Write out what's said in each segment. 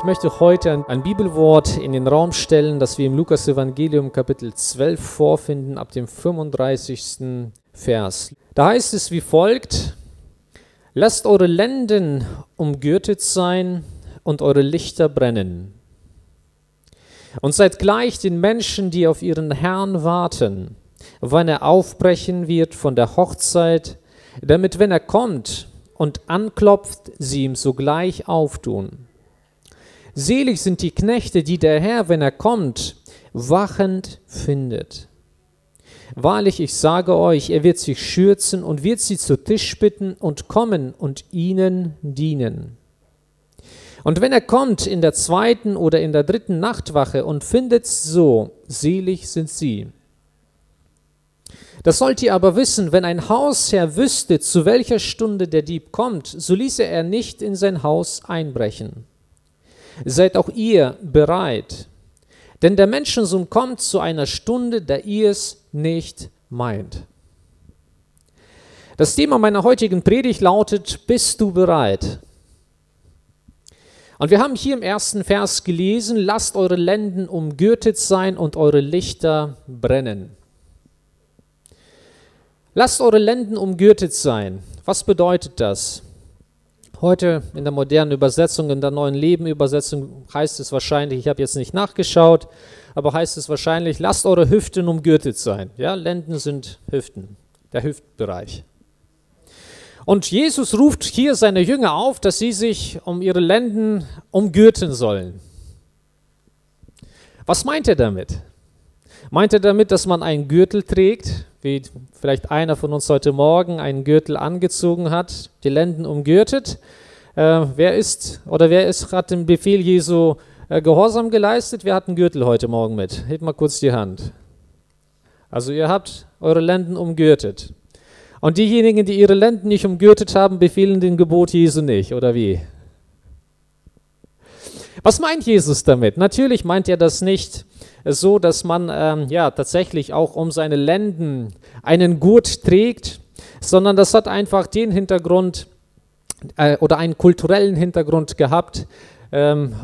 Ich möchte heute ein Bibelwort in den Raum stellen, das wir im Lukas Evangelium Kapitel 12 vorfinden, ab dem 35. Vers. Da heißt es wie folgt, Lasst eure Lenden umgürtet sein und eure Lichter brennen. Und seid gleich den Menschen, die auf ihren Herrn warten, wann er aufbrechen wird von der Hochzeit, damit, wenn er kommt und anklopft, sie ihm sogleich auftun. Selig sind die Knechte, die der Herr, wenn er kommt, wachend findet. Wahrlich, ich sage euch, er wird sich schürzen und wird sie zu Tisch bitten und kommen und ihnen dienen. Und wenn er kommt in der zweiten oder in der dritten Nachtwache und findet so, selig sind sie. Das sollt ihr aber wissen, wenn ein Hausherr wüsste, zu welcher Stunde der Dieb kommt, so ließe er nicht in sein Haus einbrechen. Seid auch ihr bereit, denn der Menschensohn kommt zu einer Stunde, da ihr es nicht meint. Das Thema meiner heutigen Predigt lautet, bist du bereit? Und wir haben hier im ersten Vers gelesen, lasst eure Lenden umgürtet sein und eure Lichter brennen. Lasst eure Lenden umgürtet sein. Was bedeutet das? Heute in der modernen Übersetzung, in der neuen Leben-Übersetzung heißt es wahrscheinlich, ich habe jetzt nicht nachgeschaut, aber heißt es wahrscheinlich, lasst eure Hüften umgürtet sein. Ja, Lenden sind Hüften, der Hüftbereich. Und Jesus ruft hier seine Jünger auf, dass sie sich um ihre Lenden umgürten sollen. Was meint er damit? Meint er damit, dass man einen Gürtel trägt, wie vielleicht einer von uns heute Morgen einen Gürtel angezogen hat, die Lenden umgürtet. Äh, wer ist oder wer ist, hat dem Befehl Jesu äh, Gehorsam geleistet? Wer hat einen Gürtel heute Morgen mit? Hebt mal kurz die Hand. Also ihr habt eure Lenden umgürtet. Und diejenigen, die ihre Lenden nicht umgürtet haben, befehlen den Gebot Jesu nicht, oder wie? Was meint Jesus damit? Natürlich meint er das nicht so, dass man ähm, ja tatsächlich auch um seine Lenden einen Gurt trägt, sondern das hat einfach den Hintergrund äh, oder einen kulturellen Hintergrund gehabt, ähm,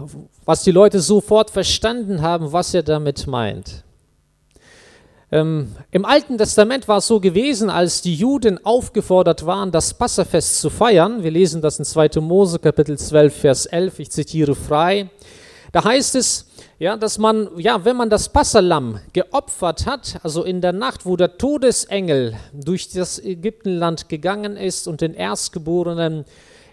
was die Leute sofort verstanden haben, was er damit meint. Ähm, Im Alten Testament war es so gewesen, als die Juden aufgefordert waren, das Passafest zu feiern. Wir lesen das in 2. Mose Kapitel 12, Vers 11. Ich zitiere frei. Da heißt es, ja, dass man, ja, wenn man das Passalam geopfert hat, also in der Nacht, wo der Todesengel durch das Ägyptenland gegangen ist und den Erstgeborenen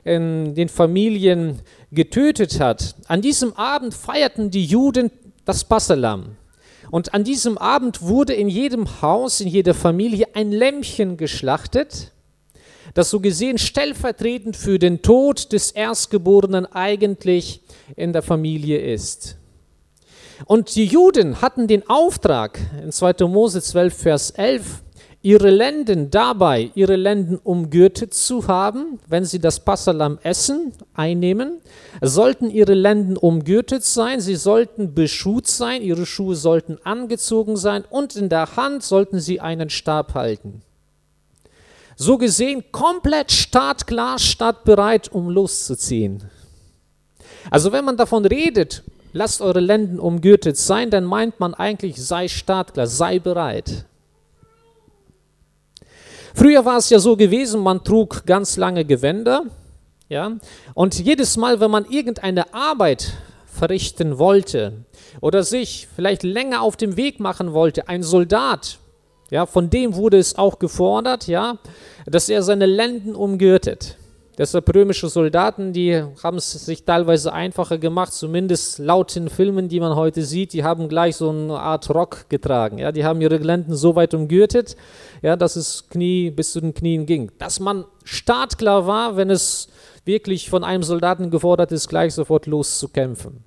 in den Familien getötet hat, an diesem Abend feierten die Juden das Passalam. Und an diesem Abend wurde in jedem Haus, in jeder Familie ein Lämmchen geschlachtet, das so gesehen stellvertretend für den Tod des Erstgeborenen eigentlich in der Familie ist. Und die Juden hatten den Auftrag in 2. Mose 12, Vers 11, ihre Lenden dabei, ihre Lenden umgürtet zu haben, wenn sie das Passalam essen, einnehmen, sollten ihre Lenden umgürtet sein, sie sollten beschut sein, ihre Schuhe sollten angezogen sein und in der Hand sollten sie einen Stab halten. So gesehen komplett startklar, startbereit, um loszuziehen. Also wenn man davon redet, lasst eure Lenden umgürtet sein, dann meint man eigentlich, sei startklar, sei bereit. Früher war es ja so gewesen, man trug ganz lange Gewänder, ja, und jedes Mal, wenn man irgendeine Arbeit verrichten wollte oder sich vielleicht länger auf dem Weg machen wollte, ein Soldat, ja, von dem wurde es auch gefordert, ja, dass er seine Lenden umgürtet. Deshalb römische Soldaten, die haben es sich teilweise einfacher gemacht, zumindest laut den Filmen, die man heute sieht, die haben gleich so eine Art Rock getragen. Ja, die haben ihre Lenden so weit umgürtet, ja, dass es Knie bis zu den Knien ging. Dass man startklar war, wenn es wirklich von einem Soldaten gefordert ist, gleich sofort loszukämpfen.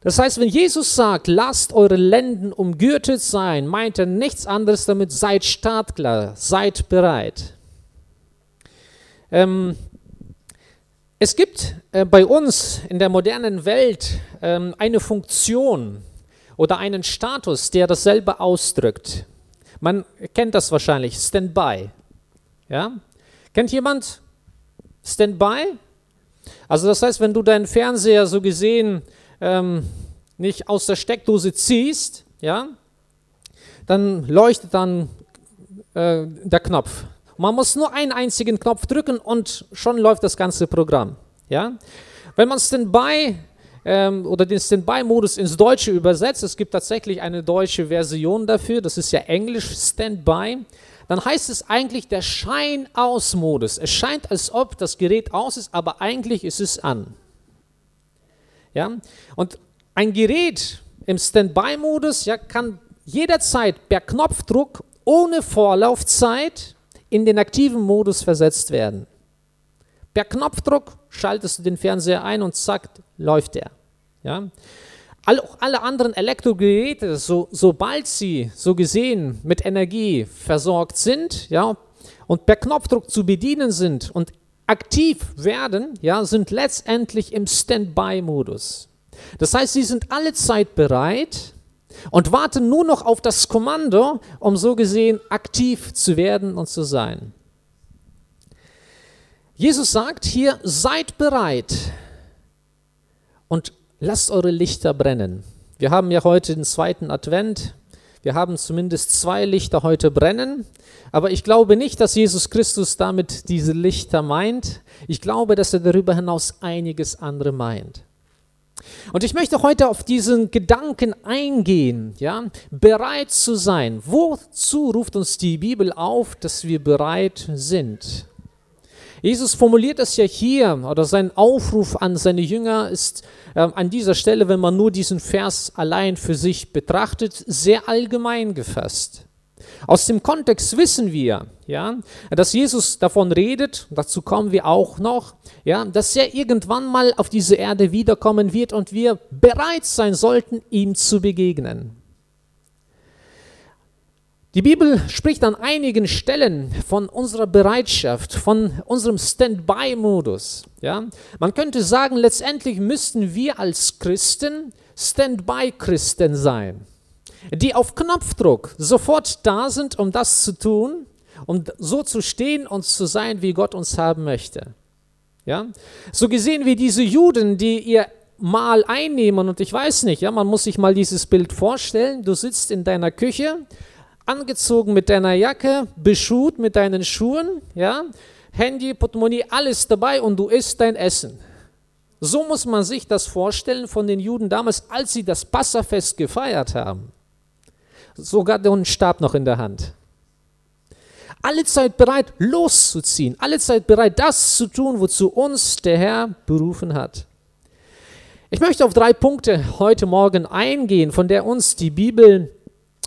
Das heißt, wenn Jesus sagt, lasst eure Lenden umgürtet sein, meint er nichts anderes damit, seid startklar, seid bereit. Ähm, es gibt äh, bei uns in der modernen Welt ähm, eine Funktion oder einen Status, der dasselbe ausdrückt. Man kennt das wahrscheinlich, Standby. Ja? Kennt jemand Standby? Also das heißt, wenn du deinen Fernseher so gesehen ähm, nicht aus der Steckdose ziehst, ja, dann leuchtet dann äh, der Knopf. Man muss nur einen einzigen Knopf drücken und schon läuft das ganze Programm. Ja? Wenn man Standby ähm, oder den Standby-Modus ins Deutsche übersetzt, es gibt tatsächlich eine deutsche Version dafür, das ist ja Englisch Standby, dann heißt es eigentlich der Schein-aus-Modus. Es scheint, als ob das Gerät aus ist, aber eigentlich ist es an. Ja? Und ein Gerät im Standby-Modus ja, kann jederzeit per Knopfdruck ohne Vorlaufzeit in den aktiven Modus versetzt werden. Per Knopfdruck schaltest du den Fernseher ein und zack, läuft er. Ja? Alle, alle anderen Elektrogeräte, so, sobald sie so gesehen mit Energie versorgt sind ja, und per Knopfdruck zu bedienen sind und aktiv werden, ja, sind letztendlich im Standby-Modus. Das heißt, sie sind alle Zeit bereit und warten nur noch auf das Kommando, um so gesehen aktiv zu werden und zu sein. Jesus sagt hier, seid bereit und lasst eure Lichter brennen. Wir haben ja heute den zweiten Advent. Wir haben zumindest zwei Lichter heute brennen. Aber ich glaube nicht, dass Jesus Christus damit diese Lichter meint. Ich glaube, dass er darüber hinaus einiges andere meint. Und ich möchte heute auf diesen Gedanken eingehen, ja, bereit zu sein. Wozu ruft uns die Bibel auf, dass wir bereit sind? Jesus formuliert es ja hier, oder sein Aufruf an seine Jünger ist äh, an dieser Stelle, wenn man nur diesen Vers allein für sich betrachtet, sehr allgemein gefasst. Aus dem Kontext wissen wir, ja, dass Jesus davon redet, dazu kommen wir auch noch, ja, dass er irgendwann mal auf diese Erde wiederkommen wird und wir bereit sein sollten, ihm zu begegnen. Die Bibel spricht an einigen Stellen von unserer Bereitschaft, von unserem Standby-Modus. Ja? Man könnte sagen, letztendlich müssten wir als Christen Standby-Christen sein die auf Knopfdruck sofort da sind, um das zu tun, um so zu stehen und zu sein, wie Gott uns haben möchte. Ja? So gesehen wie diese Juden, die ihr Mahl einnehmen und ich weiß nicht, ja, man muss sich mal dieses Bild vorstellen, du sitzt in deiner Küche, angezogen mit deiner Jacke, beschut mit deinen Schuhen, ja, Handy, Portemonnaie, alles dabei und du isst dein Essen. So muss man sich das vorstellen von den Juden damals, als sie das Passafest gefeiert haben sogar den Stab noch in der Hand. Alle Zeit bereit, loszuziehen, alle Zeit bereit, das zu tun, wozu uns der Herr berufen hat. Ich möchte auf drei Punkte heute Morgen eingehen, von der uns die Bibel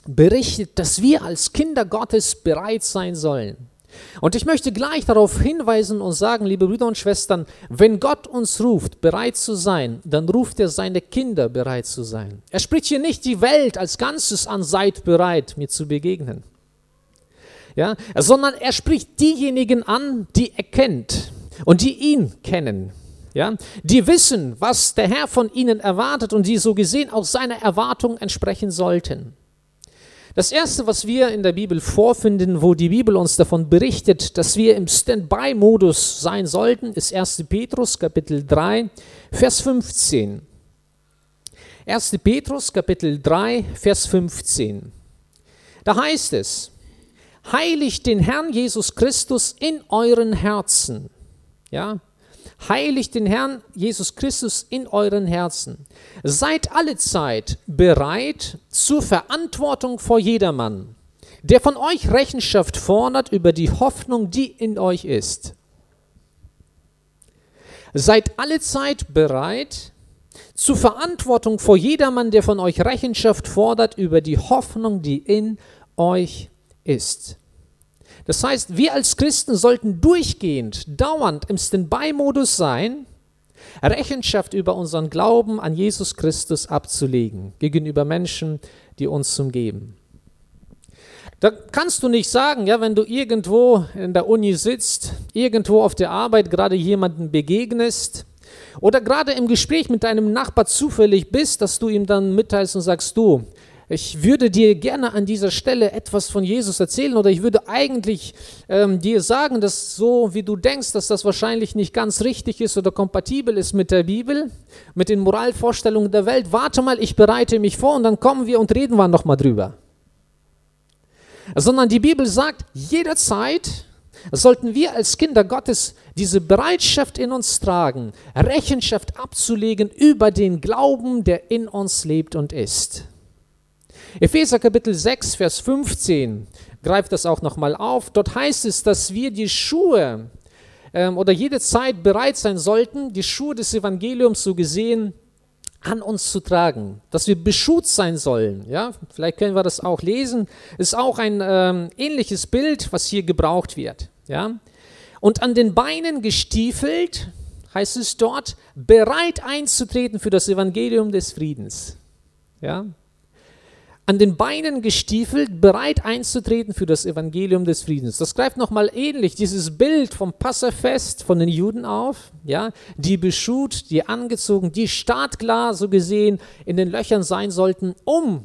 berichtet, dass wir als Kinder Gottes bereit sein sollen. Und ich möchte gleich darauf hinweisen und sagen, liebe Brüder und Schwestern, wenn Gott uns ruft, bereit zu sein, dann ruft er seine Kinder bereit zu sein. Er spricht hier nicht die Welt als Ganzes an, seid bereit, mir zu begegnen. Ja, sondern er spricht diejenigen an, die er kennt und die ihn kennen. Ja, die wissen, was der Herr von ihnen erwartet und die so gesehen auch seiner Erwartung entsprechen sollten. Das Erste, was wir in der Bibel vorfinden, wo die Bibel uns davon berichtet, dass wir im Standby-Modus sein sollten, ist 1. Petrus Kapitel 3, Vers 15. 1. Petrus Kapitel 3, Vers 15. Da heißt es, heiligt den Herrn Jesus Christus in euren Herzen. Ja, Heiligt den Herrn Jesus Christus in euren Herzen. Seid alle Zeit bereit zur Verantwortung vor jedermann, der von euch Rechenschaft fordert über die Hoffnung, die in euch ist. Seid alle Zeit bereit zur Verantwortung vor jedermann, der von euch Rechenschaft fordert über die Hoffnung, die in euch ist. Das heißt, wir als Christen sollten durchgehend, dauernd im Standby-Modus sein, Rechenschaft über unseren Glauben an Jesus Christus abzulegen gegenüber Menschen, die uns umgeben. Da kannst du nicht sagen, ja, wenn du irgendwo in der Uni sitzt, irgendwo auf der Arbeit gerade jemanden begegnest oder gerade im Gespräch mit deinem Nachbar zufällig bist, dass du ihm dann mitteilst und sagst, du, ich würde dir gerne an dieser Stelle etwas von Jesus erzählen oder ich würde eigentlich ähm, dir sagen, dass so wie du denkst, dass das wahrscheinlich nicht ganz richtig ist oder kompatibel ist mit der Bibel, mit den Moralvorstellungen der Welt. Warte mal, ich bereite mich vor und dann kommen wir und reden wir nochmal drüber. Sondern die Bibel sagt, jederzeit sollten wir als Kinder Gottes diese Bereitschaft in uns tragen, Rechenschaft abzulegen über den Glauben, der in uns lebt und ist. Epheser Kapitel 6, Vers 15 greift das auch nochmal auf. Dort heißt es, dass wir die Schuhe ähm, oder jede Zeit bereit sein sollten, die Schuhe des Evangeliums so gesehen an uns zu tragen, dass wir beschut sein sollen. Ja, vielleicht können wir das auch lesen. Ist auch ein ähm, ähnliches Bild, was hier gebraucht wird. Ja, und an den Beinen gestiefelt, heißt es dort, bereit einzutreten für das Evangelium des Friedens. Ja, an den Beinen gestiefelt, bereit einzutreten für das Evangelium des Friedens. Das greift nochmal ähnlich dieses Bild vom Passafest von den Juden auf, ja, die beschut, die angezogen, die startklar so gesehen in den Löchern sein sollten, um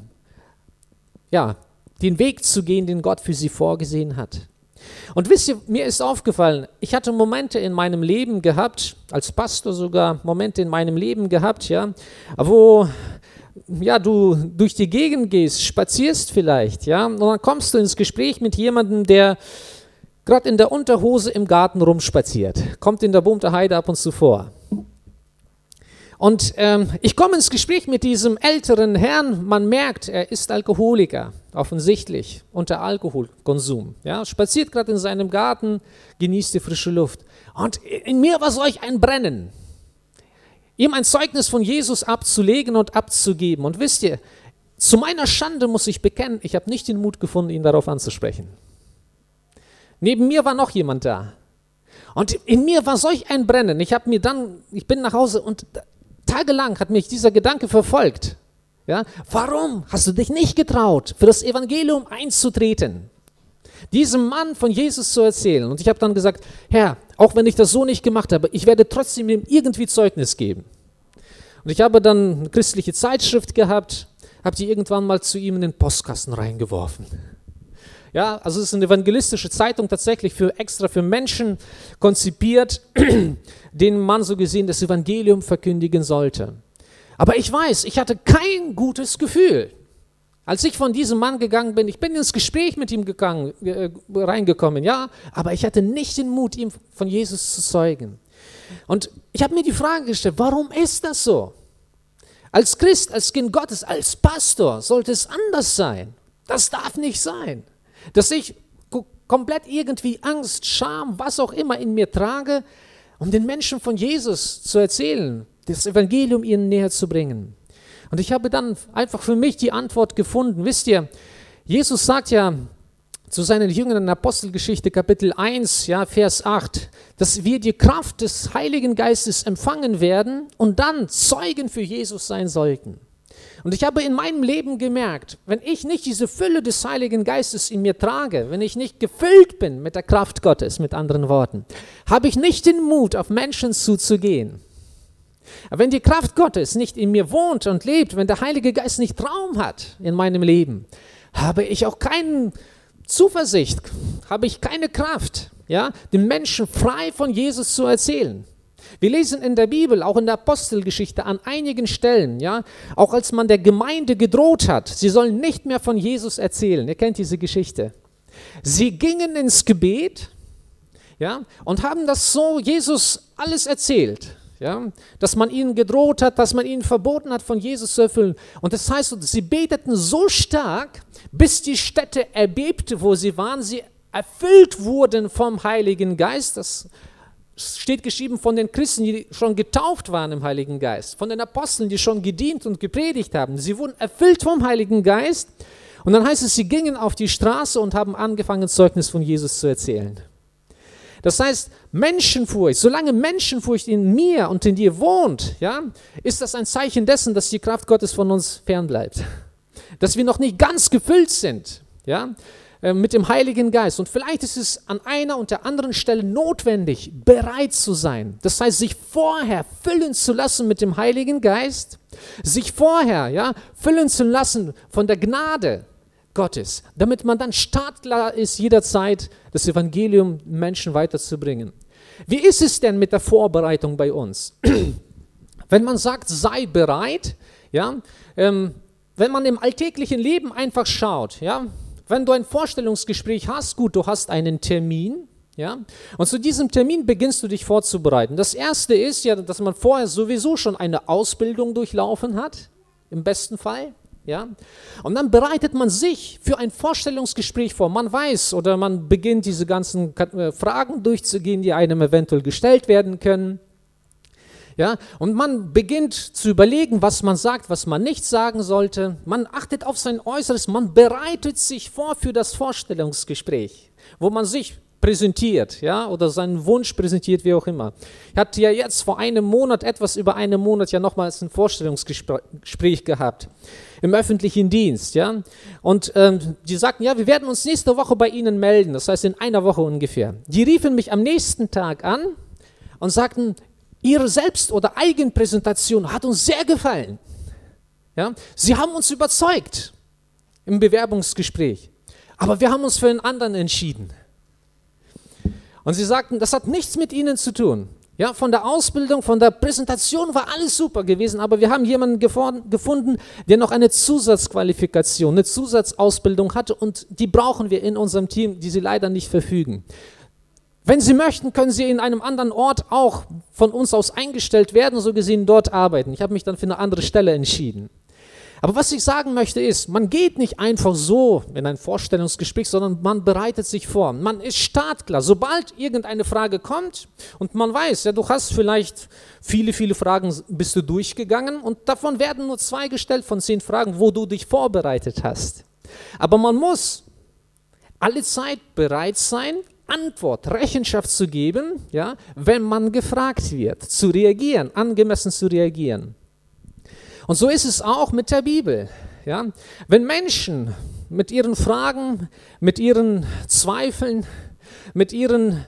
ja, den Weg zu gehen, den Gott für sie vorgesehen hat. Und wisst ihr, mir ist aufgefallen, ich hatte Momente in meinem Leben gehabt, als Pastor sogar, Momente in meinem Leben gehabt, ja, wo ja, du durch die Gegend gehst, spazierst vielleicht, ja, und dann kommst du ins Gespräch mit jemandem, der gerade in der Unterhose im Garten rumspaziert. Kommt in der Bumter Heide ab und zu vor. Und ähm, ich komme ins Gespräch mit diesem älteren Herrn. Man merkt, er ist Alkoholiker, offensichtlich, unter Alkoholkonsum. Ja, spaziert gerade in seinem Garten, genießt die frische Luft. Und in mir war solch ein Brennen ihm ein Zeugnis von Jesus abzulegen und abzugeben. Und wisst ihr, zu meiner Schande muss ich bekennen, ich habe nicht den Mut gefunden, ihn darauf anzusprechen. Neben mir war noch jemand da. Und in mir war solch ein Brennen. Ich habe mir dann, ich bin nach Hause und tagelang hat mich dieser Gedanke verfolgt. Ja, warum hast du dich nicht getraut, für das Evangelium einzutreten? Diesem Mann von Jesus zu erzählen. Und ich habe dann gesagt, Herr, auch wenn ich das so nicht gemacht habe, ich werde trotzdem ihm irgendwie Zeugnis geben. Und ich habe dann eine christliche Zeitschrift gehabt, habe die irgendwann mal zu ihm in den Postkasten reingeworfen. Ja, also es ist eine evangelistische Zeitung tatsächlich für extra für Menschen konzipiert, denen man so gesehen das Evangelium verkündigen sollte. Aber ich weiß, ich hatte kein gutes Gefühl. Als ich von diesem Mann gegangen bin, ich bin ins Gespräch mit ihm gegangen, äh, reingekommen, ja, aber ich hatte nicht den Mut, ihm von Jesus zu zeugen. Und ich habe mir die Frage gestellt, warum ist das so? Als Christ, als Kind Gottes, als Pastor sollte es anders sein. Das darf nicht sein. Dass ich komplett irgendwie Angst, Scham, was auch immer in mir trage, um den Menschen von Jesus zu erzählen, das Evangelium ihnen näher zu bringen. Und ich habe dann einfach für mich die Antwort gefunden. Wisst ihr, Jesus sagt ja zu seinen Jüngern in Apostelgeschichte Kapitel 1, ja, Vers 8, dass wir die Kraft des Heiligen Geistes empfangen werden und dann Zeugen für Jesus sein sollten. Und ich habe in meinem Leben gemerkt, wenn ich nicht diese Fülle des Heiligen Geistes in mir trage, wenn ich nicht gefüllt bin mit der Kraft Gottes, mit anderen Worten, habe ich nicht den Mut, auf Menschen zuzugehen. Aber wenn die Kraft Gottes nicht in mir wohnt und lebt, wenn der Heilige Geist nicht Raum hat in meinem Leben, habe ich auch keine Zuversicht, habe ich keine Kraft, ja, den Menschen frei von Jesus zu erzählen. Wir lesen in der Bibel, auch in der Apostelgeschichte an einigen Stellen, ja, auch als man der Gemeinde gedroht hat, sie sollen nicht mehr von Jesus erzählen. Ihr kennt diese Geschichte. Sie gingen ins Gebet, ja, und haben das so Jesus alles erzählt ja, dass man ihnen gedroht hat, dass man ihnen verboten hat, von Jesus zu erfüllen. Und das heißt, sie beteten so stark, bis die Städte erbebte, wo sie waren, sie erfüllt wurden vom Heiligen Geist. Das steht geschrieben von den Christen, die schon getauft waren im Heiligen Geist, von den Aposteln, die schon gedient und gepredigt haben. Sie wurden erfüllt vom Heiligen Geist. Und dann heißt es, sie gingen auf die Straße und haben angefangen, Zeugnis von Jesus zu erzählen. Das heißt, Menschenfurcht, solange Menschenfurcht in mir und in dir wohnt, ja, ist das ein Zeichen dessen, dass die Kraft Gottes von uns fernbleibt. Dass wir noch nicht ganz gefüllt sind. Ja. äh, mit dem Heiligen Geist. Und vielleicht ist es an einer und der anderen Stelle notwendig, bereit zu sein. Das heißt, sich vorher füllen zu lassen mit dem Heiligen Geist, sich vorher ja, füllen zu lassen von der Gnade Gottes, damit man dann startklar ist, jederzeit das Evangelium Menschen weiterzubringen. Wie ist es denn mit der Vorbereitung bei uns? Wenn man sagt, sei bereit, ja, ähm, wenn man im alltäglichen Leben einfach schaut, ja, wenn du ein Vorstellungsgespräch hast, gut, du hast einen Termin, ja, und zu diesem Termin beginnst du dich vorzubereiten. Das erste ist ja, dass man vorher sowieso schon eine Ausbildung durchlaufen hat, im besten Fall. Ja? Und dann bereitet man sich für ein Vorstellungsgespräch vor. Man weiß oder man beginnt diese ganzen äh, Fragen durchzugehen, die einem eventuell gestellt werden können. Ja, und man beginnt zu überlegen, was man sagt, was man nicht sagen sollte. Man achtet auf sein Äußeres, man bereitet sich vor für das Vorstellungsgespräch, wo man sich präsentiert, ja, oder seinen Wunsch präsentiert, wie auch immer. Ich hatte ja jetzt vor einem Monat, etwas über einen Monat, ja nochmals ein Vorstellungsgespräch gehabt im öffentlichen Dienst, ja. Und ähm, die sagten, ja, wir werden uns nächste Woche bei Ihnen melden, das heißt in einer Woche ungefähr. Die riefen mich am nächsten Tag an und sagten, Ihre Selbst- oder Eigenpräsentation hat uns sehr gefallen. Ja? Sie haben uns überzeugt im Bewerbungsgespräch, aber wir haben uns für einen anderen entschieden. Und sie sagten, das hat nichts mit Ihnen zu tun. Ja, von der Ausbildung, von der Präsentation war alles super gewesen, aber wir haben jemanden gefunden, der noch eine Zusatzqualifikation, eine Zusatzausbildung hatte und die brauchen wir in unserem Team, die sie leider nicht verfügen. Wenn Sie möchten, können Sie in einem anderen Ort auch von uns aus eingestellt werden, so gesehen dort arbeiten. Ich habe mich dann für eine andere Stelle entschieden. Aber was ich sagen möchte ist, man geht nicht einfach so in ein Vorstellungsgespräch, sondern man bereitet sich vor. Man ist startklar. Sobald irgendeine Frage kommt und man weiß, ja, du hast vielleicht viele, viele Fragen bist du durchgegangen und davon werden nur zwei gestellt von zehn Fragen, wo du dich vorbereitet hast. Aber man muss alle Zeit bereit sein, Antwort, Rechenschaft zu geben, ja, wenn man gefragt wird, zu reagieren, angemessen zu reagieren. Und so ist es auch mit der Bibel. Ja. Wenn Menschen mit ihren Fragen, mit ihren Zweifeln, mit ihren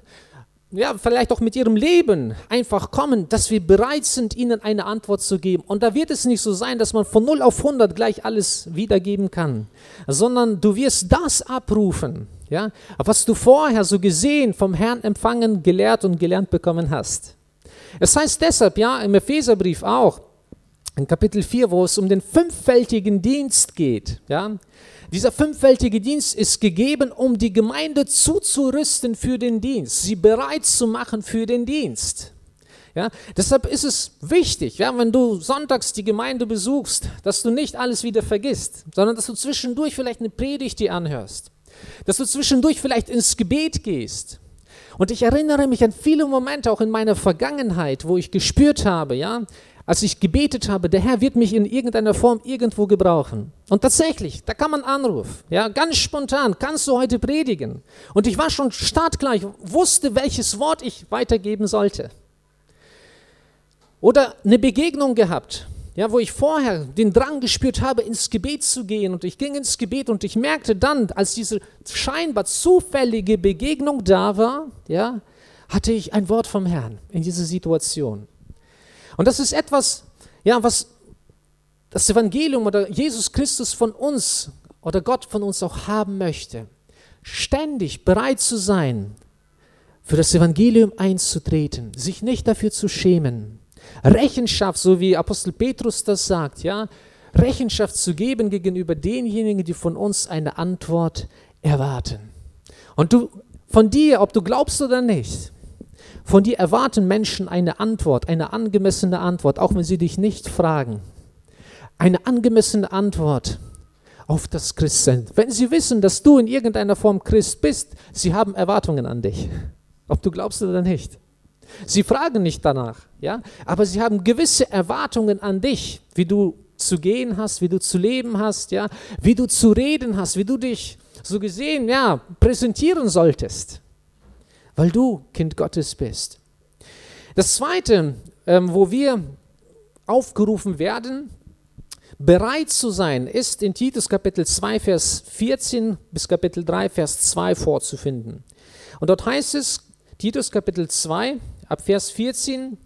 ja, vielleicht auch mit ihrem Leben einfach kommen, dass wir bereit sind, ihnen eine Antwort zu geben. Und da wird es nicht so sein, dass man von 0 auf 100 gleich alles wiedergeben kann, sondern du wirst das abrufen, ja, was du vorher so gesehen vom Herrn empfangen, gelehrt und gelernt bekommen hast. Es heißt deshalb, ja, im Epheserbrief auch, in Kapitel 4, wo es um den fünffältigen Dienst geht, ja, dieser fünffältige Dienst ist gegeben, um die Gemeinde zuzurüsten für den Dienst, sie bereit zu machen für den Dienst. Ja, deshalb ist es wichtig, ja, wenn du sonntags die Gemeinde besuchst, dass du nicht alles wieder vergisst, sondern dass du zwischendurch vielleicht eine Predigt dir anhörst, dass du zwischendurch vielleicht ins Gebet gehst. Und ich erinnere mich an viele Momente auch in meiner Vergangenheit, wo ich gespürt habe, ja, als ich gebetet habe, der Herr wird mich in irgendeiner Form irgendwo gebrauchen. Und tatsächlich, da kam ein Anruf, ja, ganz spontan, kannst du heute predigen? Und ich war schon startgleich, wusste, welches Wort ich weitergeben sollte. Oder eine Begegnung gehabt, ja, wo ich vorher den Drang gespürt habe, ins Gebet zu gehen. Und ich ging ins Gebet und ich merkte dann, als diese scheinbar zufällige Begegnung da war, ja, hatte ich ein Wort vom Herrn in dieser Situation. Und das ist etwas, ja, was das Evangelium oder Jesus Christus von uns oder Gott von uns auch haben möchte. Ständig bereit zu sein, für das Evangelium einzutreten, sich nicht dafür zu schämen. Rechenschaft, so wie Apostel Petrus das sagt, ja, Rechenschaft zu geben gegenüber denjenigen, die von uns eine Antwort erwarten. Und du, von dir, ob du glaubst oder nicht, von dir erwarten Menschen eine Antwort, eine angemessene Antwort, auch wenn sie dich nicht fragen. Eine angemessene Antwort auf das Christsein. Wenn sie wissen, dass du in irgendeiner Form Christ bist, sie haben Erwartungen an dich, ob du glaubst oder nicht. Sie fragen nicht danach, ja, aber sie haben gewisse Erwartungen an dich, wie du zu gehen hast, wie du zu leben hast, ja, wie du zu reden hast, wie du dich so gesehen, ja, präsentieren solltest weil du Kind Gottes bist. Das Zweite, ähm, wo wir aufgerufen werden, bereit zu sein, ist in Titus Kapitel 2, Vers 14 bis Kapitel 3, Vers 2 vorzufinden. Und dort heißt es, Titus Kapitel 2, ab Vers 14,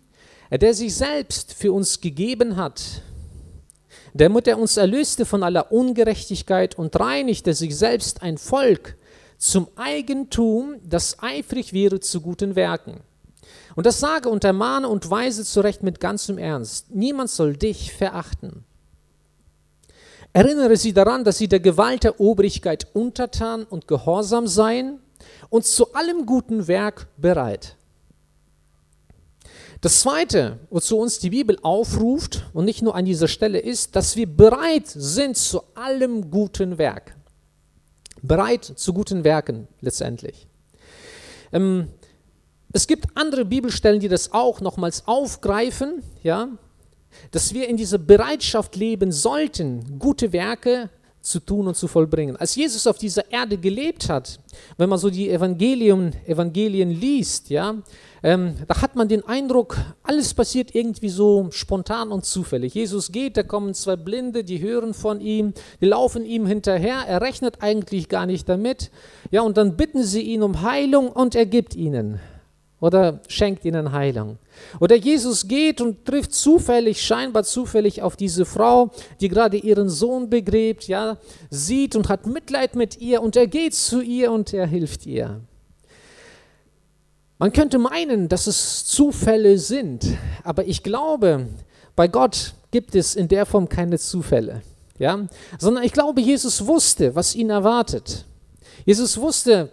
der sich selbst für uns gegeben hat, damit er uns erlöste von aller Ungerechtigkeit und reinigte sich selbst ein Volk zum Eigentum, das eifrig wäre zu guten Werken. Und das sage und ermahne und weise zurecht mit ganzem Ernst. Niemand soll dich verachten. Erinnere sie daran, dass sie der Gewalt der Obrigkeit untertan und gehorsam seien und zu allem guten Werk bereit. Das Zweite, wozu uns die Bibel aufruft und nicht nur an dieser Stelle ist, dass wir bereit sind zu allem guten Werk. Bereit zu guten Werken letztendlich. Ähm, es gibt andere Bibelstellen, die das auch nochmals aufgreifen, ja, dass wir in dieser Bereitschaft leben sollten, gute Werke zu tun und zu vollbringen. Als Jesus auf dieser Erde gelebt hat, wenn man so die Evangelien, Evangelien liest, ja, ähm, da hat man den Eindruck, alles passiert irgendwie so spontan und zufällig. Jesus geht, da kommen zwei Blinde, die hören von ihm, die laufen ihm hinterher, er rechnet eigentlich gar nicht damit, ja, und dann bitten sie ihn um Heilung und er gibt ihnen oder schenkt ihnen Heilung. Oder Jesus geht und trifft zufällig, scheinbar zufällig auf diese Frau, die gerade ihren Sohn begräbt, ja, sieht und hat Mitleid mit ihr und er geht zu ihr und er hilft ihr. Man könnte meinen, dass es Zufälle sind, aber ich glaube, bei Gott gibt es in der Form keine Zufälle, ja, sondern ich glaube, Jesus wusste, was ihn erwartet. Jesus wusste,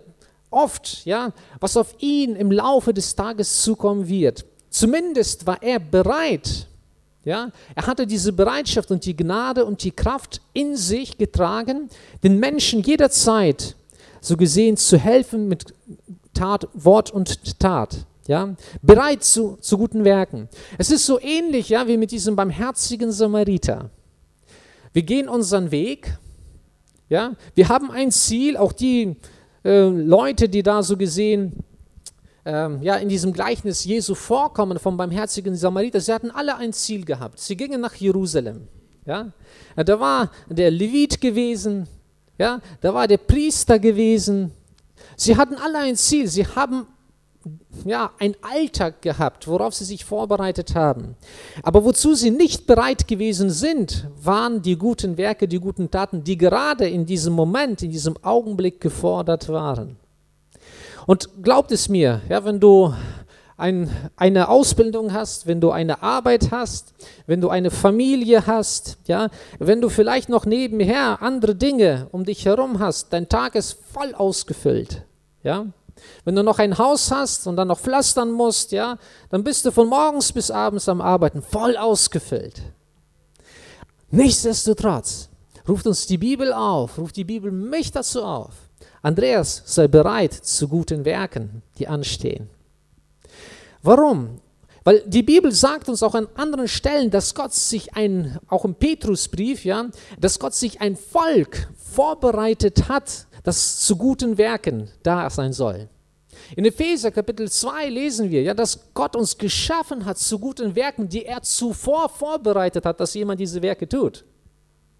oft, ja, was auf ihn im Laufe des Tages zukommen wird. Zumindest war er bereit, ja, er hatte diese Bereitschaft und die Gnade und die Kraft in sich getragen, den Menschen jederzeit so gesehen zu helfen mit Tat, Wort und Tat. Ja, bereit zu, zu guten Werken. Es ist so ähnlich ja, wie mit diesem barmherzigen Samariter. Wir gehen unseren Weg, ja, wir haben ein Ziel, auch die äh, Leute, die da so gesehen ähm, ja, in diesem Gleichnis Jesu vorkommen vom barmherzigen Samariter, sie hatten alle ein Ziel gehabt. Sie gingen nach Jerusalem. Ja? Da war der Levit gewesen, ja? da war der Priester gewesen. Sie hatten alle ein Ziel. Sie haben ja, ein Alltag gehabt, worauf sie sich vorbereitet haben. Aber wozu sie nicht bereit gewesen sind, waren die guten Werke, die guten Taten, die gerade in diesem Moment, in diesem Augenblick gefordert waren. Und glaubt es mir, ja, wenn du ein, eine Ausbildung hast, wenn du eine Arbeit hast, wenn du eine Familie hast, ja, wenn du vielleicht noch nebenher andere Dinge um dich herum hast, dein Tag ist voll ausgefüllt, ja, wenn du noch ein Haus hast und dann noch pflastern musst, ja, dann bist du von morgens bis abends am Arbeiten, voll ausgefüllt. Nichtsdestotrotz ruft uns die Bibel auf, ruft die Bibel mich dazu auf. Andreas sei bereit zu guten Werken, die anstehen. Warum? Weil die Bibel sagt uns auch an anderen Stellen, dass Gott sich ein, auch im Petrusbrief, ja, dass Gott sich ein Volk vorbereitet hat, das zu guten Werken da sein soll. In Epheser Kapitel 2 lesen wir, ja, dass Gott uns geschaffen hat zu guten Werken, die er zuvor vorbereitet hat, dass jemand diese Werke tut.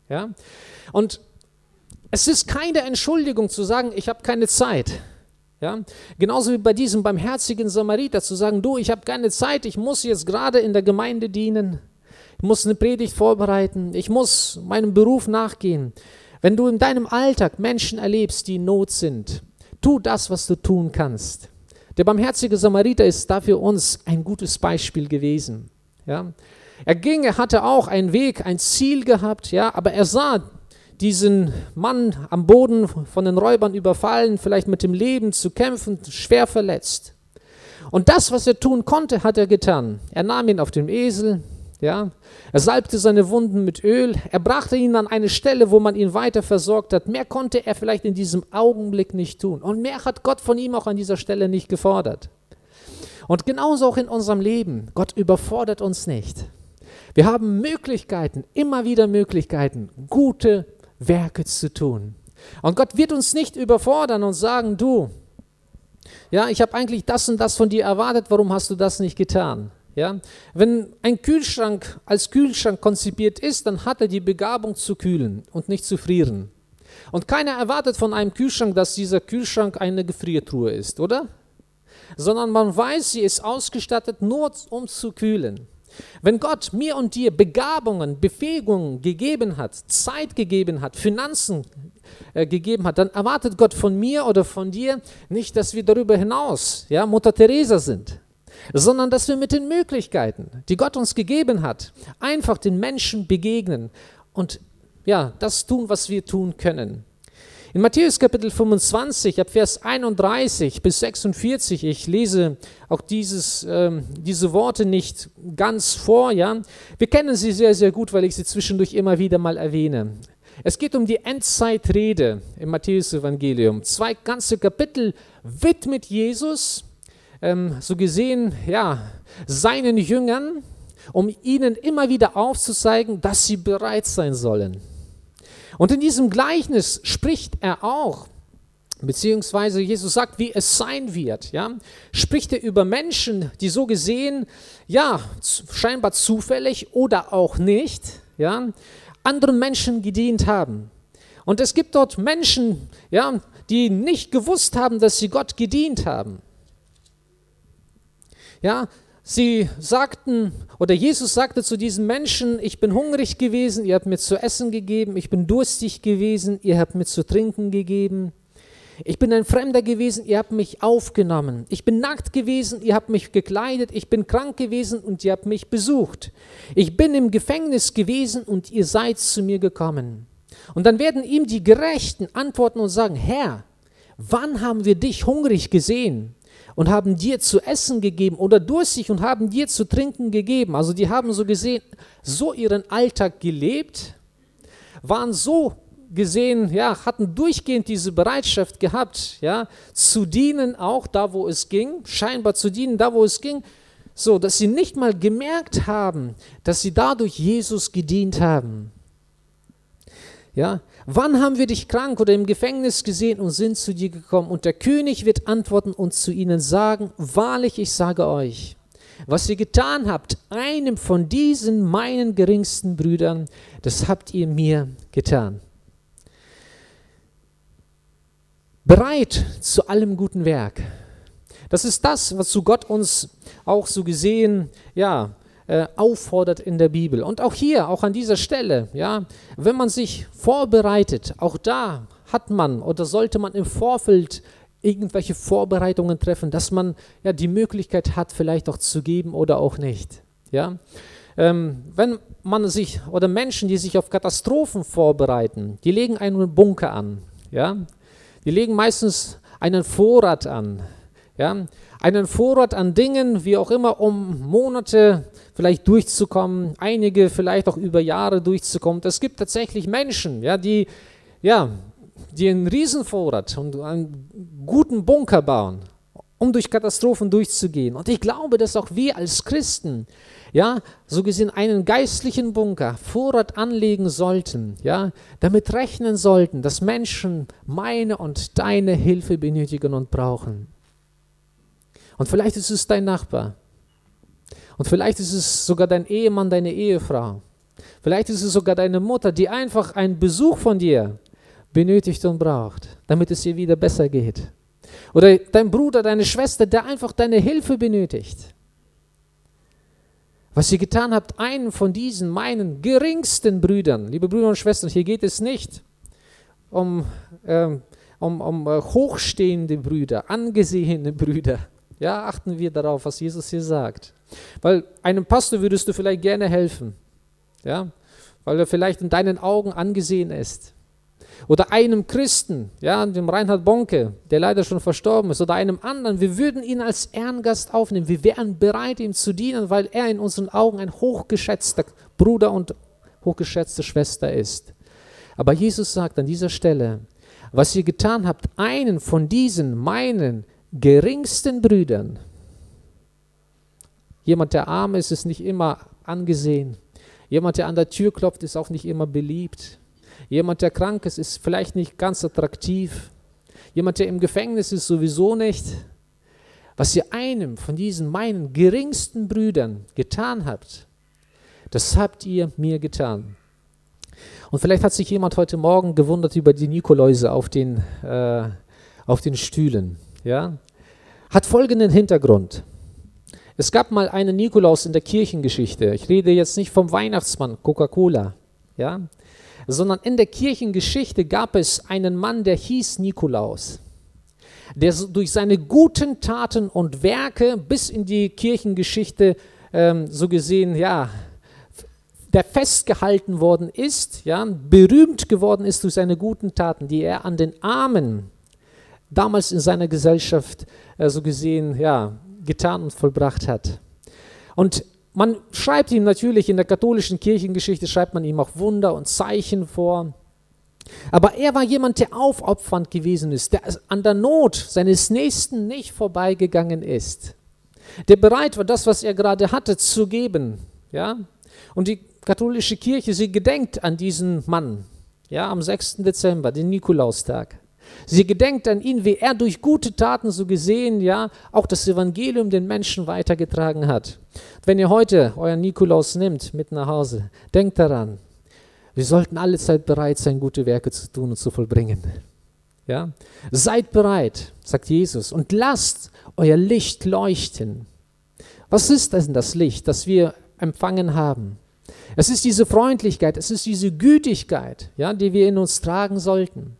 Ja? Und es ist keine Entschuldigung zu sagen, ich habe keine Zeit. Ja? Genauso wie bei diesem barmherzigen Samariter zu sagen, du, ich habe keine Zeit, ich muss jetzt gerade in der Gemeinde dienen, ich muss eine Predigt vorbereiten, ich muss meinem Beruf nachgehen. Wenn du in deinem Alltag Menschen erlebst, die in Not sind, tu das, was du tun kannst. Der barmherzige Samariter ist dafür uns ein gutes Beispiel gewesen. Ja? Er ging, er hatte auch einen Weg, ein Ziel gehabt, ja, aber er sah diesen Mann am Boden von den Räubern überfallen, vielleicht mit dem Leben zu kämpfen, schwer verletzt. Und das, was er tun konnte, hat er getan. Er nahm ihn auf dem Esel, ja, er salbte seine Wunden mit Öl, er brachte ihn an eine Stelle, wo man ihn weiter versorgt hat. Mehr konnte er vielleicht in diesem Augenblick nicht tun. Und mehr hat Gott von ihm auch an dieser Stelle nicht gefordert. Und genauso auch in unserem Leben. Gott überfordert uns nicht. Wir haben Möglichkeiten, immer wieder Möglichkeiten, gute Werke zu tun. Und Gott wird uns nicht überfordern und sagen, du, ja, ich habe eigentlich das und das von dir erwartet, warum hast du das nicht getan? Ja? Wenn ein Kühlschrank als Kühlschrank konzipiert ist, dann hat er die Begabung zu kühlen und nicht zu frieren. Und keiner erwartet von einem Kühlschrank, dass dieser Kühlschrank eine Gefriertruhe ist, oder? Sondern man weiß, sie ist ausgestattet nur um zu kühlen. Wenn Gott mir und dir Begabungen, Befähigungen gegeben hat, Zeit gegeben hat, Finanzen äh, gegeben hat, dann erwartet Gott von mir oder von dir nicht, dass wir darüber hinaus ja, Mutter Teresa sind, sondern dass wir mit den Möglichkeiten, die Gott uns gegeben hat, einfach den Menschen begegnen und ja, das tun, was wir tun können. In Matthäus Kapitel 25, ab Vers 31 bis 46, ich lese auch dieses, ähm, diese Worte nicht ganz vor, ja. Wir kennen sie sehr, sehr gut, weil ich sie zwischendurch immer wieder mal erwähne. Es geht um die Endzeitrede im Matthäus-Evangelium. Zwei ganze Kapitel widmet Jesus, ähm, so gesehen, ja, seinen Jüngern, um ihnen immer wieder aufzuzeigen, dass sie bereit sein sollen. Und in diesem Gleichnis spricht er auch, beziehungsweise Jesus sagt, wie es sein wird. Ja? Spricht er über Menschen, die so gesehen, ja, scheinbar zufällig oder auch nicht, ja, anderen Menschen gedient haben. Und es gibt dort Menschen, ja, die nicht gewusst haben, dass sie Gott gedient haben. Ja, sie sagten, oder Jesus sagte zu diesen Menschen, ich bin hungrig gewesen, ihr habt mir zu essen gegeben, ich bin durstig gewesen, ihr habt mir zu trinken gegeben. Ich bin ein Fremder gewesen, ihr habt mich aufgenommen. Ich bin nackt gewesen, ihr habt mich gekleidet. Ich bin krank gewesen und ihr habt mich besucht. Ich bin im Gefängnis gewesen und ihr seid zu mir gekommen. Und dann werden ihm die Gerechten antworten und sagen, Herr, wann haben wir dich hungrig gesehen und haben dir zu essen gegeben oder durstig und haben dir zu trinken gegeben? Also die haben so gesehen, so ihren Alltag gelebt, waren so gesehen, ja, hatten durchgehend diese Bereitschaft gehabt, ja, zu dienen, auch da, wo es ging, scheinbar zu dienen, da, wo es ging, so, dass sie nicht mal gemerkt haben, dass sie dadurch Jesus gedient haben. Ja, wann haben wir dich krank oder im Gefängnis gesehen und sind zu dir gekommen? Und der König wird antworten und zu ihnen sagen, wahrlich, ich sage euch, was ihr getan habt, einem von diesen meinen geringsten Brüdern, das habt ihr mir getan. bereit zu allem guten Werk. Das ist das, was zu Gott uns auch so gesehen, ja, äh, auffordert in der Bibel. Und auch hier, auch an dieser Stelle, ja, wenn man sich vorbereitet, auch da hat man oder sollte man im Vorfeld irgendwelche Vorbereitungen treffen, dass man ja die Möglichkeit hat, vielleicht auch zu geben oder auch nicht. Ja, ähm, wenn man sich oder Menschen, die sich auf Katastrophen vorbereiten, die legen einen Bunker an. Ja, die legen meistens einen Vorrat an. Ja? Einen Vorrat an Dingen, wie auch immer, um Monate vielleicht durchzukommen, einige vielleicht auch über Jahre durchzukommen. Es gibt tatsächlich Menschen, ja, die, ja, die einen Riesenvorrat und einen guten Bunker bauen, um durch Katastrophen durchzugehen. Und ich glaube, dass auch wir als Christen ja, so gesehen einen geistlichen Bunker, Vorrat anlegen sollten, ja, damit rechnen sollten, dass Menschen meine und deine Hilfe benötigen und brauchen. Und vielleicht ist es dein Nachbar. Und vielleicht ist es sogar dein Ehemann, deine Ehefrau. Vielleicht ist es sogar deine Mutter, die einfach einen Besuch von dir benötigt und braucht, damit es ihr wieder besser geht. Oder dein Bruder, deine Schwester, der einfach deine Hilfe benötigt. Was ihr getan habt, einen von diesen meinen geringsten Brüdern, liebe Brüder und Schwestern, hier geht es nicht um, ähm, um, um äh, hochstehende Brüder, angesehene Brüder. Ja, achten wir darauf, was Jesus hier sagt. Weil einem Pastor würdest du vielleicht gerne helfen, ja, weil er vielleicht in deinen Augen angesehen ist. Oder einem Christen, ja, dem Reinhard Bonke, der leider schon verstorben ist, oder einem anderen, wir würden ihn als Ehrengast aufnehmen. Wir wären bereit, ihm zu dienen, weil er in unseren Augen ein hochgeschätzter Bruder und hochgeschätzte Schwester ist. Aber Jesus sagt an dieser Stelle, was ihr getan habt, einen von diesen meinen geringsten Brüdern, jemand, der arm ist, ist nicht immer angesehen. Jemand, der an der Tür klopft, ist auch nicht immer beliebt. Jemand, der krank ist, ist vielleicht nicht ganz attraktiv. Jemand, der im Gefängnis ist, sowieso nicht. was ihr einem von diesen meinen geringsten Brüdern getan habt, das habt ihr mir getan. Und vielleicht hat sich jemand heute Morgen gewundert über die Nikoläuse auf den, äh, auf den Stühlen. Ja? Hat folgenden Hintergrund. Es gab mal einen Nikolaus in der Kirchengeschichte. Ich rede jetzt nicht vom Weihnachtsmann Coca-Cola, ja? sondern in der Kirchengeschichte gab es einen Mann, der hieß Nikolaus, der durch seine guten Taten und Werke bis in die Kirchengeschichte ähm, so gesehen, ja, der festgehalten worden ist, ja, berühmt geworden ist durch seine guten Taten, die er an den Armen damals in seiner Gesellschaft äh, so gesehen, ja, getan und vollbracht hat. Und man schreibt ihm natürlich in der katholischen Kirchengeschichte, schreibt man ihm auch Wunder und Zeichen vor. Aber er war jemand, der aufopfernd gewesen ist, der an der Not seines Nächsten nicht vorbeigegangen ist, der bereit war, das, was er gerade hatte, zu geben. Ja? Und die katholische Kirche, sie gedenkt an diesen Mann, ja, am 6. Dezember, den Nikolaustag. Sie gedenkt an ihn, wie er durch gute Taten so gesehen, ja, auch das Evangelium den Menschen weitergetragen hat. Wenn ihr heute euren Nikolaus nimmt mit nach Hause, denkt daran, wir sollten alle Zeit bereit sein, gute Werke zu tun und zu vollbringen. Ja? Seid bereit, sagt Jesus, und lasst euer Licht leuchten. Was ist denn das Licht, das wir empfangen haben? Es ist diese Freundlichkeit, es ist diese Gütigkeit, ja, die wir in uns tragen sollten.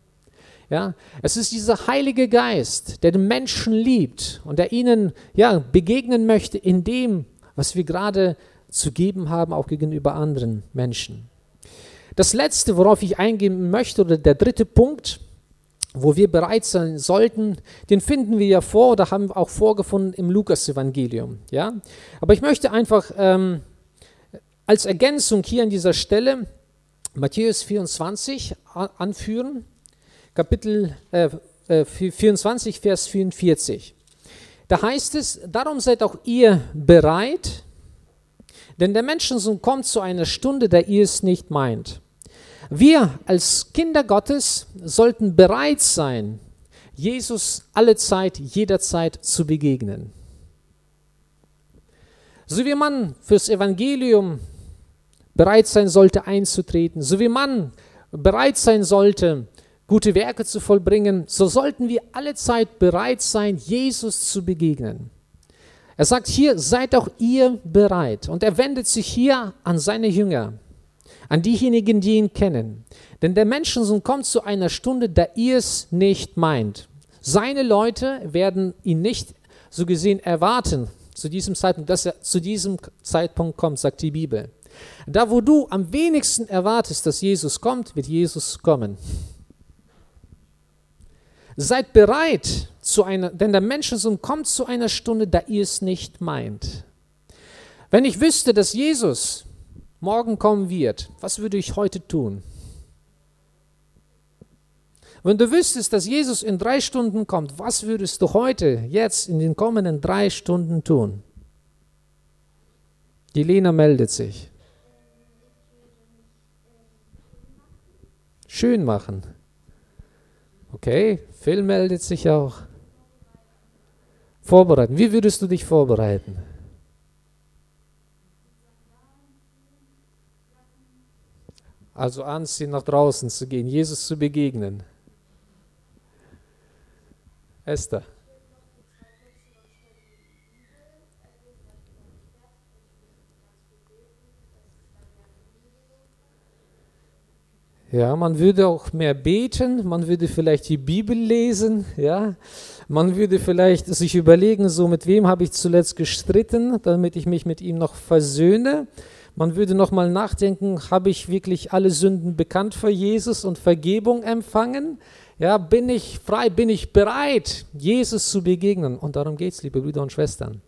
Ja, es ist dieser Heilige Geist, der den Menschen liebt und der ihnen ja, begegnen möchte in dem, was wir gerade zu geben haben, auch gegenüber anderen Menschen. Das letzte, worauf ich eingehen möchte, oder der dritte Punkt, wo wir bereit sein sollten, den finden wir ja vor oder haben wir auch vorgefunden im Lukas-Evangelium. Ja? Aber ich möchte einfach ähm, als Ergänzung hier an dieser Stelle Matthäus 24 anführen. Kapitel äh, 24, äh, Vers 44. Da heißt es, darum seid auch ihr bereit, denn der Menschensohn kommt zu einer Stunde, da ihr es nicht meint. Wir als Kinder Gottes sollten bereit sein, Jesus alle Zeit, jederzeit zu begegnen. So wie man fürs Evangelium bereit sein sollte einzutreten, so wie man bereit sein sollte, gute Werke zu vollbringen, so sollten wir alle Zeit bereit sein, Jesus zu begegnen. Er sagt hier, seid auch ihr bereit. Und er wendet sich hier an seine Jünger, an diejenigen, die ihn kennen. Denn der Menschensohn kommt zu einer Stunde, da ihr es nicht meint. Seine Leute werden ihn nicht so gesehen erwarten, zu diesem Zeitpunkt, dass er zu diesem Zeitpunkt kommt, sagt die Bibel. Da, wo du am wenigsten erwartest, dass Jesus kommt, wird Jesus kommen. Seid bereit zu einer, denn der Menschensohn kommt zu einer Stunde, da ihr es nicht meint. Wenn ich wüsste, dass Jesus morgen kommen wird, was würde ich heute tun? Wenn du wüsstest, dass Jesus in drei Stunden kommt, was würdest du heute, jetzt, in den kommenden drei Stunden tun? Die Lena meldet sich. Schön machen. Okay, Phil meldet sich auch. Vorbereiten. Wie würdest du dich vorbereiten? Also anziehen, nach draußen zu gehen, Jesus zu begegnen. Esther. Ja, man würde auch mehr beten, man würde vielleicht die Bibel lesen, ja. Man würde vielleicht sich überlegen, so mit wem habe ich zuletzt gestritten, damit ich mich mit ihm noch versöhne. Man würde nochmal nachdenken, habe ich wirklich alle Sünden bekannt vor Jesus und Vergebung empfangen? Ja, bin ich frei, bin ich bereit, Jesus zu begegnen? Und darum geht es, liebe Brüder und Schwestern.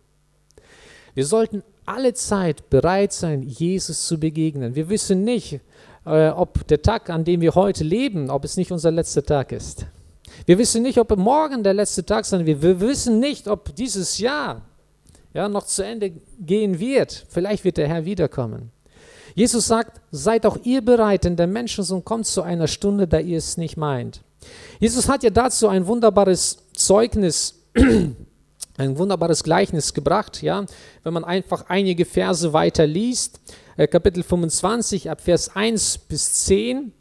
Wir sollten alle Zeit bereit sein, Jesus zu begegnen. Wir wissen nicht, äh, ob der Tag, an dem wir heute leben, ob es nicht unser letzter Tag ist. Wir wissen nicht, ob morgen der letzte Tag sein wird. Wir wissen nicht, ob dieses Jahr ja, noch zu Ende gehen wird. Vielleicht wird der Herr wiederkommen. Jesus sagt, seid auch ihr bereit, denn der Menschensohn kommt zu einer Stunde, da ihr es nicht meint. Jesus hat ja dazu ein wunderbares Zeugnis ein wunderbares Gleichnis gebracht, ja, wenn man einfach einige Verse weiter liest, Kapitel 25 ab Vers 1 bis 10.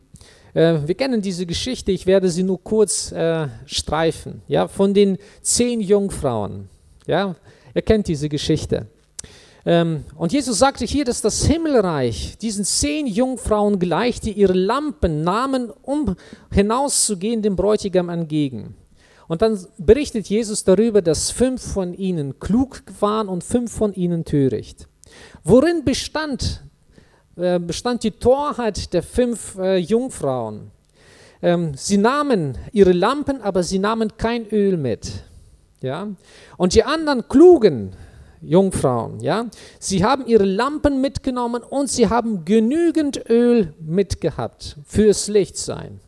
Äh, wir kennen diese Geschichte, ich werde sie nur kurz äh, streifen, ja, von den zehn Jungfrauen. Ja, ihr kennt diese Geschichte. Ähm, und Jesus sagte hier, dass das Himmelreich diesen zehn Jungfrauen gleicht, die ihre Lampen nahmen, um hinauszugehen dem Bräutigam entgegen. Und dann berichtet Jesus darüber, dass fünf von ihnen klug waren und fünf von ihnen töricht. Worin bestand, bestand die Torheit der fünf äh, Jungfrauen? Ähm, sie nahmen ihre Lampen, aber sie nahmen kein Öl mit. Ja? Und die anderen klugen Jungfrauen, ja, sie haben ihre Lampen mitgenommen und sie haben genügend Öl mitgehabt fürs Lichtsein.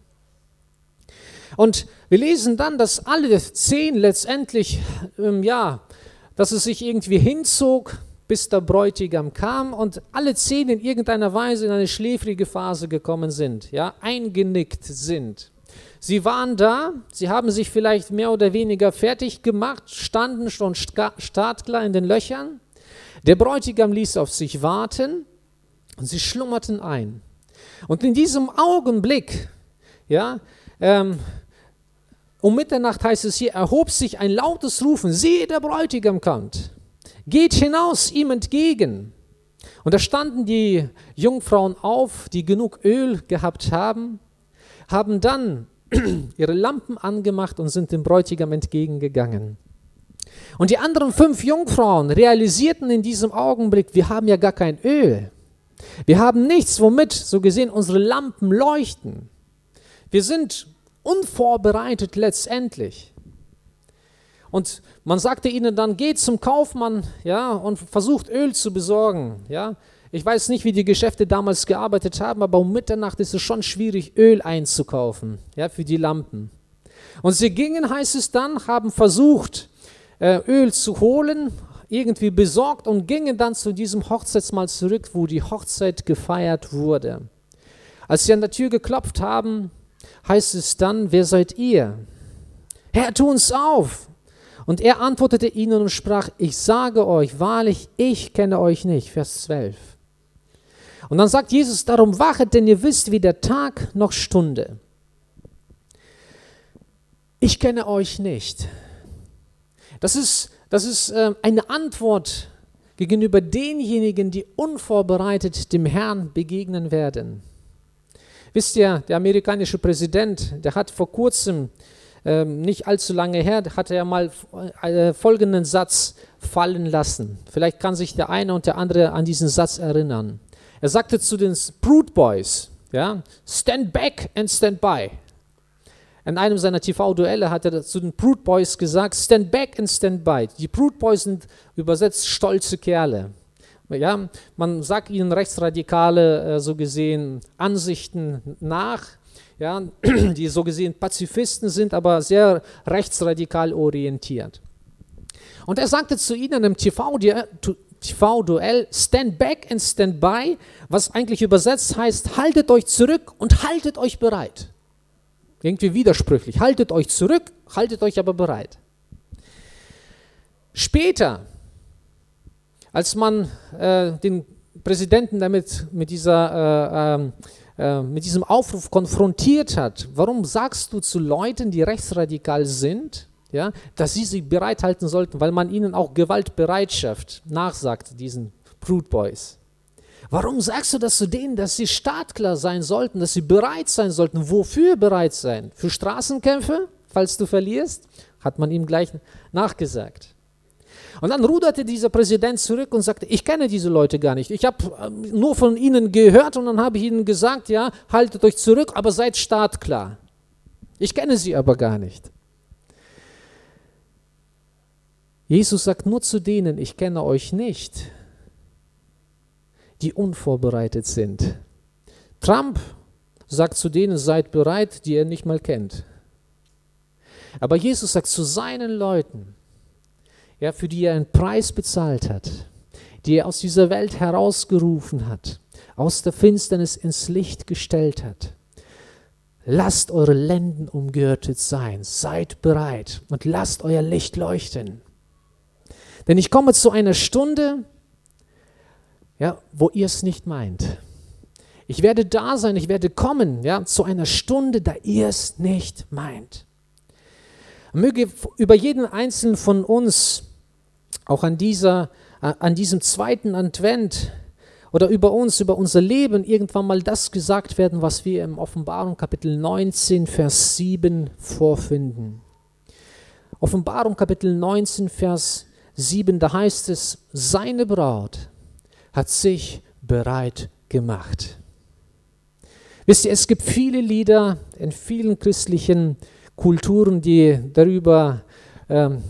Und wir lesen dann, dass alle zehn letztendlich, ähm, ja, dass es sich irgendwie hinzog, bis der Bräutigam kam und alle zehn in irgendeiner Weise in eine schläfrige Phase gekommen sind, ja, eingenickt sind. Sie waren da, sie haben sich vielleicht mehr oder weniger fertig gemacht, standen schon startklar in den Löchern. Der Bräutigam ließ auf sich warten und sie schlummerten ein. Und in diesem Augenblick, ja, ähm, um Mitternacht heißt es hier, erhob sich ein lautes Rufen, siehe, der Bräutigam kommt. Geht hinaus ihm entgegen. Und da standen die Jungfrauen auf, die genug Öl gehabt haben, haben dann ihre Lampen angemacht und sind dem Bräutigam entgegengegangen. Und die anderen fünf Jungfrauen realisierten in diesem Augenblick, wir haben ja gar kein Öl. Wir haben nichts, womit so gesehen unsere Lampen leuchten. Wir sind unvorbereitet letztendlich. Und man sagte ihnen dann, geht zum Kaufmann ja, und versucht Öl zu besorgen. Ja. Ich weiß nicht, wie die Geschäfte damals gearbeitet haben, aber um Mitternacht ist es schon schwierig, Öl einzukaufen ja, für die Lampen. Und sie gingen, heißt es dann, haben versucht, äh, Öl zu holen, irgendwie besorgt und gingen dann zu diesem Hochzeitsmahl zurück, wo die Hochzeit gefeiert wurde. Als sie an der Tür geklopft haben, heißt es dann, wer seid ihr? Herr, tu uns auf. Und er antwortete ihnen und sprach, ich sage euch wahrlich, ich kenne euch nicht. Vers 12. Und dann sagt Jesus, darum wachet, denn ihr wisst weder Tag noch Stunde. Ich kenne euch nicht. Das ist, das ist äh, eine Antwort gegenüber denjenigen, die unvorbereitet dem Herrn begegnen werden. Wisst ihr, der amerikanische Präsident, der hat vor kurzem, äh, nicht allzu lange her, hat er mal äh, folgenden Satz fallen lassen. Vielleicht kann sich der eine und der andere an diesen Satz erinnern. Er sagte zu den Brood Boys, ja, stand back and stand by. In einem seiner TV-Duelle hat er zu den Brood Boys gesagt, stand back and stand by. Die Brood Boys sind übersetzt stolze Kerle. Ja, man sagt ihnen rechtsradikale, äh, so gesehen, Ansichten nach, ja, die so gesehen Pazifisten sind, aber sehr rechtsradikal orientiert. Und er sagte zu ihnen im TV-Duell, stand back and stand by, was eigentlich übersetzt heißt, haltet euch zurück und haltet euch bereit. Irgendwie widersprüchlich. Haltet euch zurück, haltet euch aber bereit. Später als man äh, den Präsidenten damit mit, dieser, äh, äh, mit diesem Aufruf konfrontiert hat, warum sagst du zu Leuten, die rechtsradikal sind, ja, dass sie sich bereithalten sollten, weil man ihnen auch Gewaltbereitschaft nachsagt, diesen Brood Boys. Warum sagst du das zu denen, dass sie startklar sein sollten, dass sie bereit sein sollten? Wofür bereit sein? Für Straßenkämpfe, falls du verlierst? Hat man ihm gleich nachgesagt. Und dann ruderte dieser Präsident zurück und sagte, ich kenne diese Leute gar nicht. Ich habe ähm, nur von ihnen gehört und dann habe ich ihnen gesagt, ja, haltet euch zurück, aber seid startklar. Ich kenne sie aber gar nicht. Jesus sagt nur zu denen, ich kenne euch nicht, die unvorbereitet sind. Trump sagt zu denen, seid bereit, die er nicht mal kennt. Aber Jesus sagt zu seinen Leuten, ja, für die er einen Preis bezahlt hat, die er aus dieser Welt herausgerufen hat, aus der Finsternis ins Licht gestellt hat. Lasst eure Lenden umgürtet sein, seid bereit und lasst euer Licht leuchten. Denn ich komme zu einer Stunde, ja, wo ihr es nicht meint. Ich werde da sein, ich werde kommen, ja, zu einer Stunde, da ihr es nicht meint. Möge über jeden einzelnen von uns auch an, dieser, an diesem zweiten Advent oder über uns, über unser Leben irgendwann mal das gesagt werden, was wir im Offenbarung Kapitel 19, Vers 7 vorfinden. Offenbarung Kapitel 19, Vers 7, da heißt es, seine Braut hat sich bereit gemacht. Wisst ihr, es gibt viele Lieder in vielen christlichen Kulturen, die darüber ähm,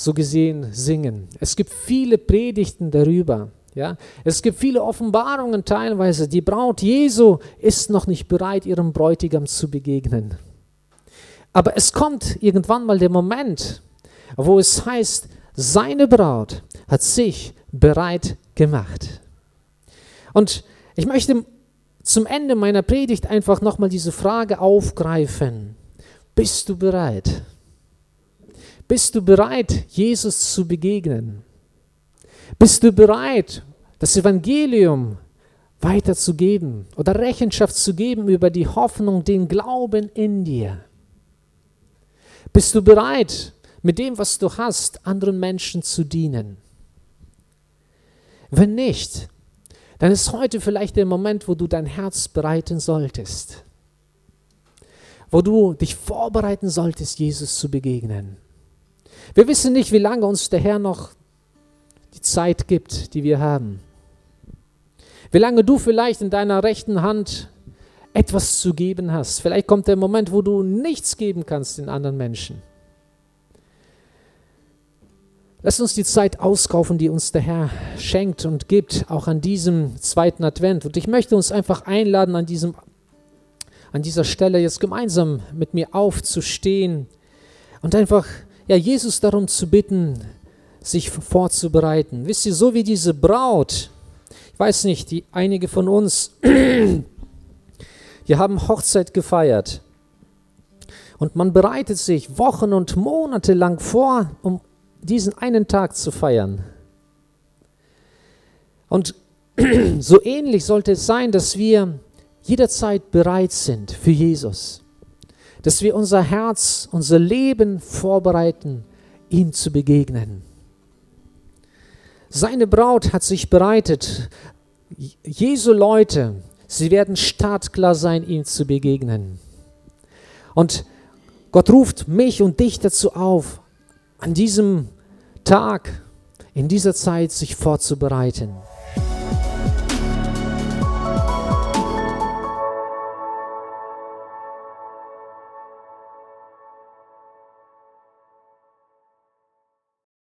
so gesehen singen. Es gibt viele Predigten darüber. Ja? Es gibt viele Offenbarungen teilweise. Die Braut Jesu ist noch nicht bereit, ihrem Bräutigam zu begegnen. Aber es kommt irgendwann mal der Moment, wo es heißt, seine Braut hat sich bereit gemacht. Und ich möchte zum Ende meiner Predigt einfach nochmal diese Frage aufgreifen. Bist du bereit? Bist du bereit, Jesus zu begegnen? Bist du bereit, das Evangelium weiterzugeben oder Rechenschaft zu geben über die Hoffnung, den Glauben in dir? Bist du bereit, mit dem, was du hast, anderen Menschen zu dienen? Wenn nicht, dann ist heute vielleicht der Moment, wo du dein Herz bereiten solltest, wo du dich vorbereiten solltest, Jesus zu begegnen. Wir wissen nicht, wie lange uns der Herr noch die Zeit gibt, die wir haben. Wie lange du vielleicht in deiner rechten Hand etwas zu geben hast. Vielleicht kommt der Moment, wo du nichts geben kannst den anderen Menschen. Lass uns die Zeit auskaufen, die uns der Herr schenkt und gibt, auch an diesem zweiten Advent. Und ich möchte uns einfach einladen, an, diesem, an dieser Stelle jetzt gemeinsam mit mir aufzustehen und einfach ja, Jesus darum zu bitten, sich vorzubereiten. Wisst ihr, so wie diese Braut, ich weiß nicht, die, einige von uns, die haben Hochzeit gefeiert. Und man bereitet sich Wochen und Monate lang vor, um diesen einen Tag zu feiern. Und so ähnlich sollte es sein, dass wir jederzeit bereit sind für Jesus. Dass wir unser Herz, unser Leben vorbereiten, ihm zu begegnen. Seine Braut hat sich bereitet. Jesu Leute, sie werden startklar sein, ihm zu begegnen. Und Gott ruft mich und dich dazu auf, an diesem Tag, in dieser Zeit sich vorzubereiten.